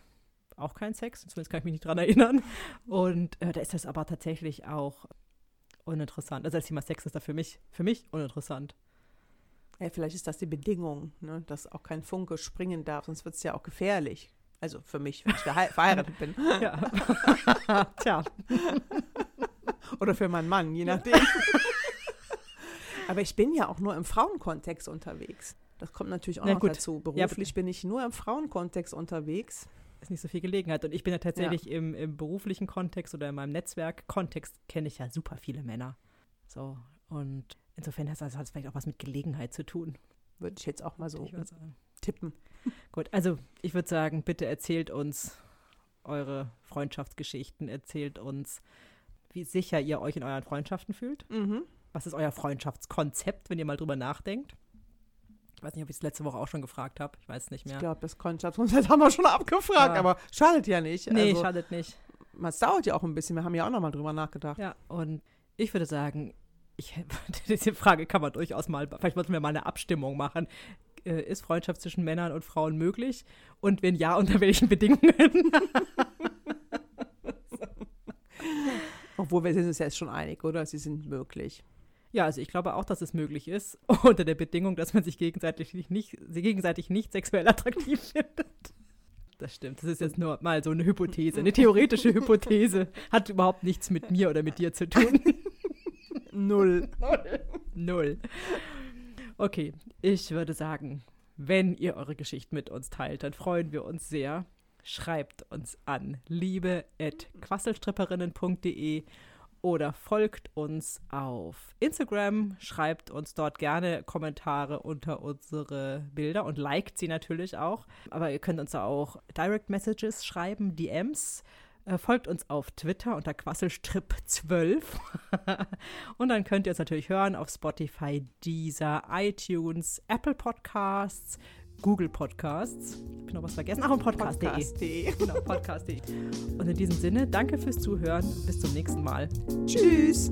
auch keinen Sex, zumindest kann ich mich nicht dran erinnern. Und äh, da ist das aber tatsächlich auch uninteressant. Also das Thema Sex ist da für mich, für mich uninteressant. Ja, vielleicht ist das die Bedingung, ne? dass auch kein Funke springen darf, sonst wird es ja auch gefährlich. Also für mich, wenn ich verhei- verheiratet bin. Ja. Tja. Oder für meinen Mann, je nachdem. Aber ich bin ja auch nur im Frauenkontext unterwegs. Das kommt natürlich auch Na noch gut. dazu. Ja, Beruflich bin ich nur im Frauenkontext unterwegs. Ist nicht so viel Gelegenheit. Und ich bin ja tatsächlich im, im beruflichen Kontext oder in meinem Netzwerk-Kontext kenne ich ja super viele Männer. So. Und insofern hat das vielleicht auch was mit Gelegenheit zu tun. Würde ich jetzt auch mal so Ich tippen. Gut, also ich würde sagen, bitte erzählt uns eure Freundschaftsgeschichten, erzählt uns, wie sicher ihr euch in euren Freundschaften fühlt. Mhm. Was ist euer Freundschaftskonzept, wenn ihr mal drüber nachdenkt? Ich weiß nicht, ob ich es letzte Woche auch schon gefragt habe. Ich weiß es nicht Ich mehr. glaube, das Konzeptkonzept haben wir schon abgefragt, Ja. aber schadet ja nicht. nee, also, schadet nicht. es dauert ja auch ein bisschen. Wir haben ja auch noch mal drüber nachgedacht. Ja, und ich würde sagen, ich, diese Frage kann man durchaus mal, vielleicht wollten wir mal eine Abstimmung machen. Äh, Ist Freundschaft zwischen Männern und Frauen möglich? Und wenn ja, unter welchen Bedingungen? Obwohl wir sind uns jetzt schon einig, oder? Sie sind möglich. Ja, also ich glaube auch, dass es möglich ist, unter der Bedingung, dass man sich gegenseitig nicht, nicht, gegenseitig nicht sexuell attraktiv findet. Das stimmt, das ist jetzt nur mal so eine Hypothese, eine theoretische Hypothese. Hat überhaupt nichts mit mir oder mit dir zu tun. Null. Null. Okay, ich würde sagen, wenn ihr eure Geschichten mit uns teilt, dann freuen wir uns sehr. Schreibt uns an liebe.quasselstripperinnen.de oder folgt uns auf Instagram, schreibt uns dort gerne Kommentare unter unsere Bilder und liked sie natürlich auch. Aber ihr könnt uns auch Direct Messages schreiben, DMs. Äh, Folgt uns auf Twitter unter Quasselstrip12. und dann könnt ihr uns natürlich hören auf Spotify, Deezer, iTunes, Apple Podcasts, Google Podcasts. Ich habe noch was vergessen. Ach, und podcast.de. Podcast.de. Genau, podcast.de. Und in diesem Sinne, danke fürs Zuhören. Bis zum nächsten Mal. Tschüss.